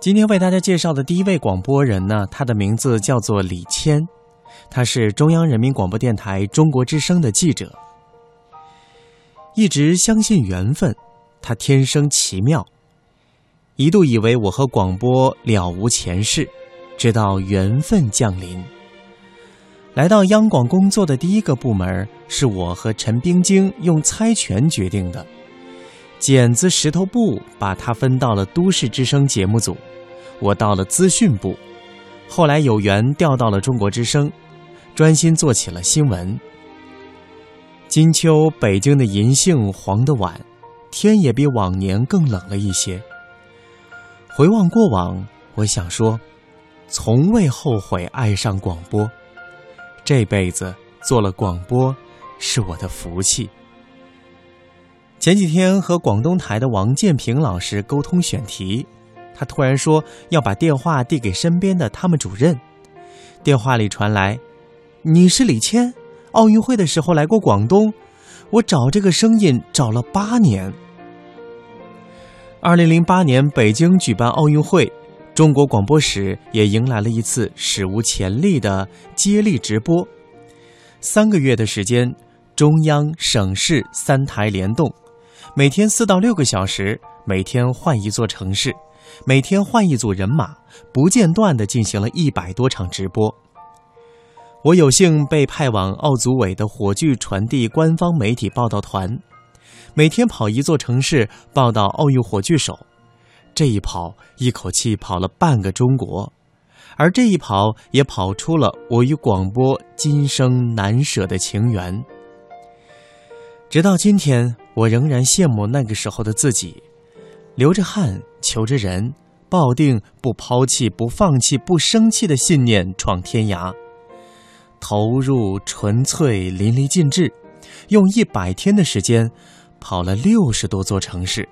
今天为大家介绍的第一位广播人呢，他的名字叫做李谦，他是中央人民广播电台中国之声的记者。一直相信缘分，他天生奇妙，一度以为我和广播了无前世，直到缘分降临。来到央广工作的第一个部门，是我和陈冰晶用猜拳决定的。剪子石头布把他分到了都市之声节目组，我到了资讯部，后来有缘调到了中国之声，专心做起了新闻。金秋，北京的银杏黄得晚，天也比往年更冷了一些。回望过往，我想说，从未后悔爱上广播，这辈子做了广播，是我的福气。前几天和广东台的王建平老师沟通选题，他突然说要把电话递给身边的他们主任。电话里传来：“你是李谦，奥运会的时候来过广东，我找这个声音找了八年。”二零零八年北京举办奥运会，中国广播史也迎来了一次史无前例的接力直播，三个月的时间，中央、省市三台联动。每天四到六个小时，每天换一座城市，每天换一组人马，不间断地进行了一百多场直播。我有幸被派往奥组委的火炬传递官方媒体报道团，每天跑一座城市报道奥运火炬手。这一跑，一口气跑了半个中国，而这一跑也跑出了我与广播今生难舍的情缘。直到今天。我仍然羡慕那个时候的自己，流着汗，求着人，抱定不抛弃、不放弃、不生气的信念，闯天涯，投入纯粹、淋漓尽致，用一百天的时间，跑了六十多座城市，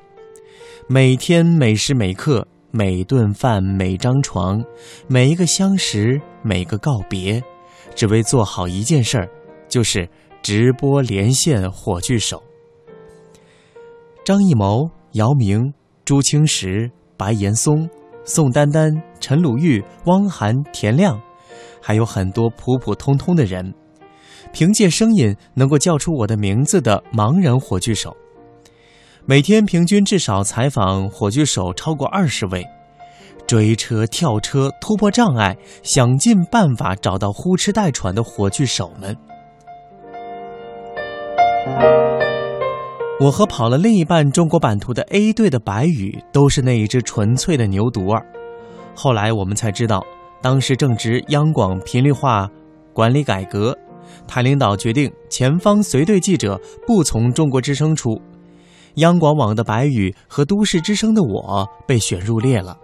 每天每时每刻、每顿饭、每张床、每一个相识、每个告别，只为做好一件事儿，就是直播连线火炬手。张艺谋、姚明、朱清时、白岩松、宋丹丹、陈鲁豫、汪涵、田亮，还有很多普普通通的人，凭借声音能够叫出我的名字的盲人火炬手，每天平均至少采访火炬手超过二十位，追车、跳车、突破障碍，想尽办法找到呼哧带喘的火炬手们。我和跑了另一半中国版图的 A 队的白羽都是那一只纯粹的牛犊儿。后来我们才知道，当时正值央广频率化管理改革，台领导决定前方随队记者不从中国之声出，央广网的白羽和都市之声的我被选入列了。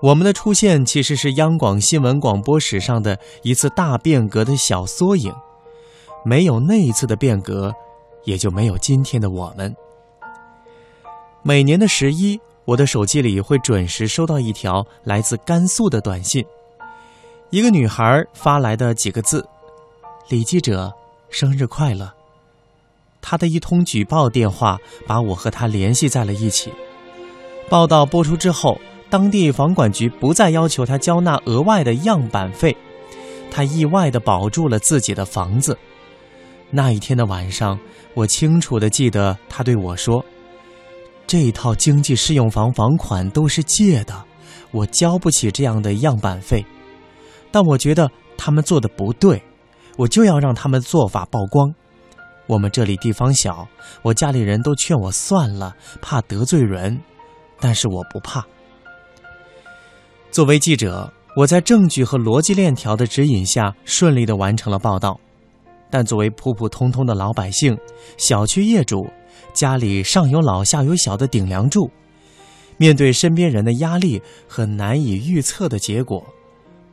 我们的出现其实是央广新闻广播史上的一次大变革的小缩影，没有那一次的变革。也就没有今天的我们。每年的十一，我的手机里会准时收到一条来自甘肃的短信，一个女孩发来的几个字：“李记者，生日快乐。”她的一通举报电话把我和她联系在了一起。报道播出之后，当地房管局不再要求她交纳额外的样板费，她意外的保住了自己的房子。那一天的晚上。我清楚的记得，他对我说：“这套经济适用房房款都是借的，我交不起这样的样板费。但我觉得他们做的不对，我就要让他们做法曝光。我们这里地方小，我家里人都劝我算了，怕得罪人，但是我不怕。作为记者，我在证据和逻辑链条的指引下，顺利的完成了报道。”但作为普普通通的老百姓，小区业主，家里上有老下有小的顶梁柱，面对身边人的压力和难以预测的结果，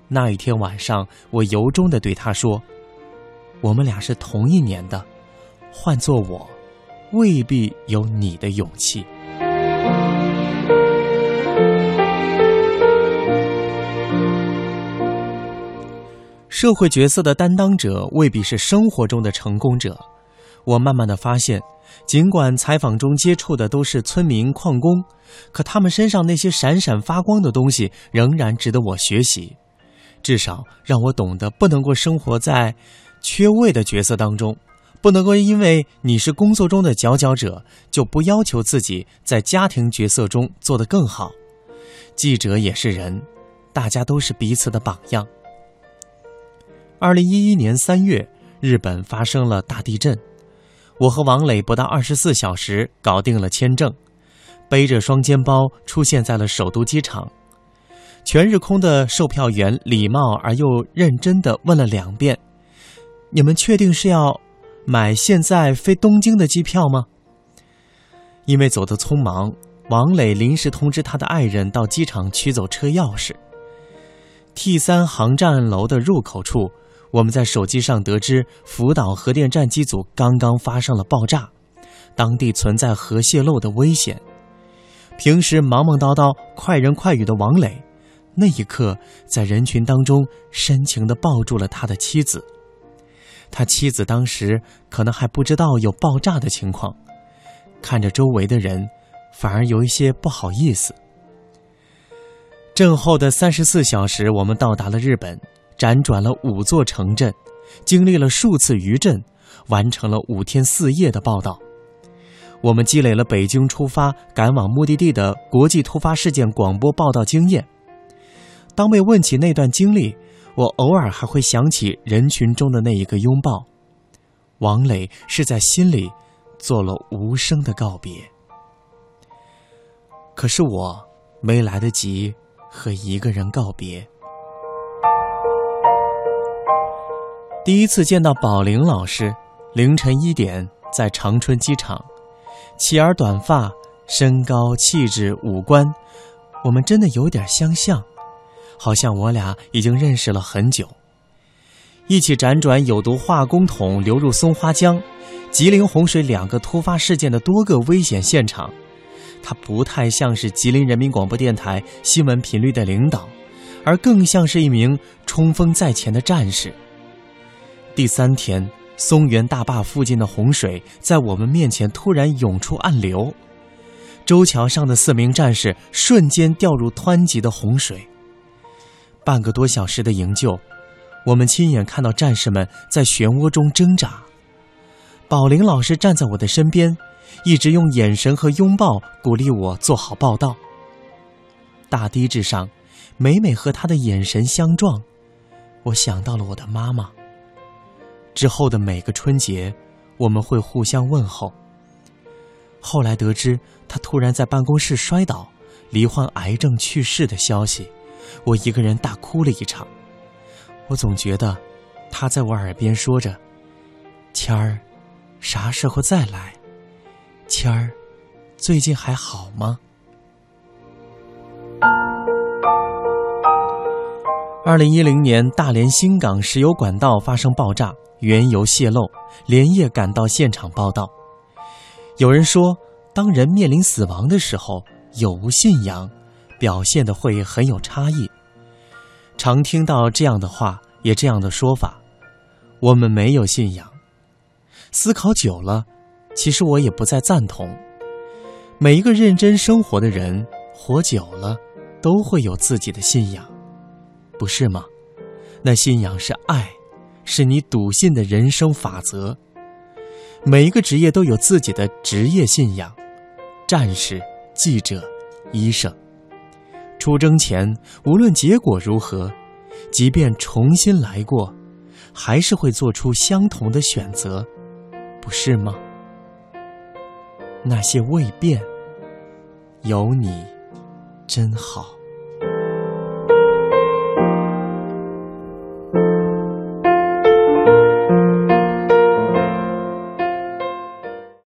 那一天晚上，我由衷的对他说：“我们俩是同一年的，换做我，未必有你的勇气。”社会角色的担当者未必是生活中的成功者，我慢慢的发现，尽管采访中接触的都是村民、矿工，可他们身上那些闪闪发光的东西仍然值得我学习，至少让我懂得不能够生活在缺位的角色当中，不能够因为你是工作中的佼佼者，就不要求自己在家庭角色中做得更好。记者也是人，大家都是彼此的榜样。二零一一年三月，日本发生了大地震。我和王磊不到二十四小时搞定了签证，背着双肩包出现在了首都机场。全日空的售票员礼貌而又认真地问了两遍：“你们确定是要买现在飞东京的机票吗？”因为走得匆忙，王磊临时通知他的爱人到机场取走车钥匙。T 三航站楼的入口处。我们在手机上得知，福岛核电站机组刚刚发生了爆炸，当地存在核泄漏的危险。平时忙忙叨叨、快人快语的王磊，那一刻在人群当中深情地抱住了他的妻子。他妻子当时可能还不知道有爆炸的情况，看着周围的人，反而有一些不好意思。震后的三十四小时，我们到达了日本。辗转了五座城镇，经历了数次余震，完成了五天四夜的报道。我们积累了北京出发赶往目的地的国际突发事件广播报道经验。当被问起那段经历，我偶尔还会想起人群中的那一个拥抱。王磊是在心里做了无声的告别。可是我没来得及和一个人告别。第一次见到宝玲老师，凌晨一点在长春机场，齐耳短发，身高、气质、五官，我们真的有点相像，好像我俩已经认识了很久。一起辗转有毒化工桶流入松花江、吉林洪水两个突发事件的多个危险现场，他不太像是吉林人民广播电台新闻频率的领导，而更像是一名冲锋在前的战士。第三天，松原大坝附近的洪水在我们面前突然涌出暗流，周桥上的四名战士瞬间掉入湍急的洪水。半个多小时的营救，我们亲眼看到战士们在漩涡中挣扎。宝林老师站在我的身边，一直用眼神和拥抱鼓励我做好报道。大堤之上，每每和他的眼神相撞，我想到了我的妈妈。之后的每个春节，我们会互相问候。后来得知他突然在办公室摔倒，罹患癌症去世的消息，我一个人大哭了一场。我总觉得，他在我耳边说着：“谦儿，啥时候再来？谦儿，最近还好吗？”二零一零年，大连新港石油管道发生爆炸。原油泄漏，连夜赶到现场报道。有人说，当人面临死亡的时候，有无信仰，表现的会很有差异。常听到这样的话，也这样的说法。我们没有信仰。思考久了，其实我也不再赞同。每一个认真生活的人，活久了，都会有自己的信仰，不是吗？那信仰是爱。是你笃信的人生法则。每一个职业都有自己的职业信仰，战士、记者、医生。出征前，无论结果如何，即便重新来过，还是会做出相同的选择，不是吗？那些未变，有你，真好。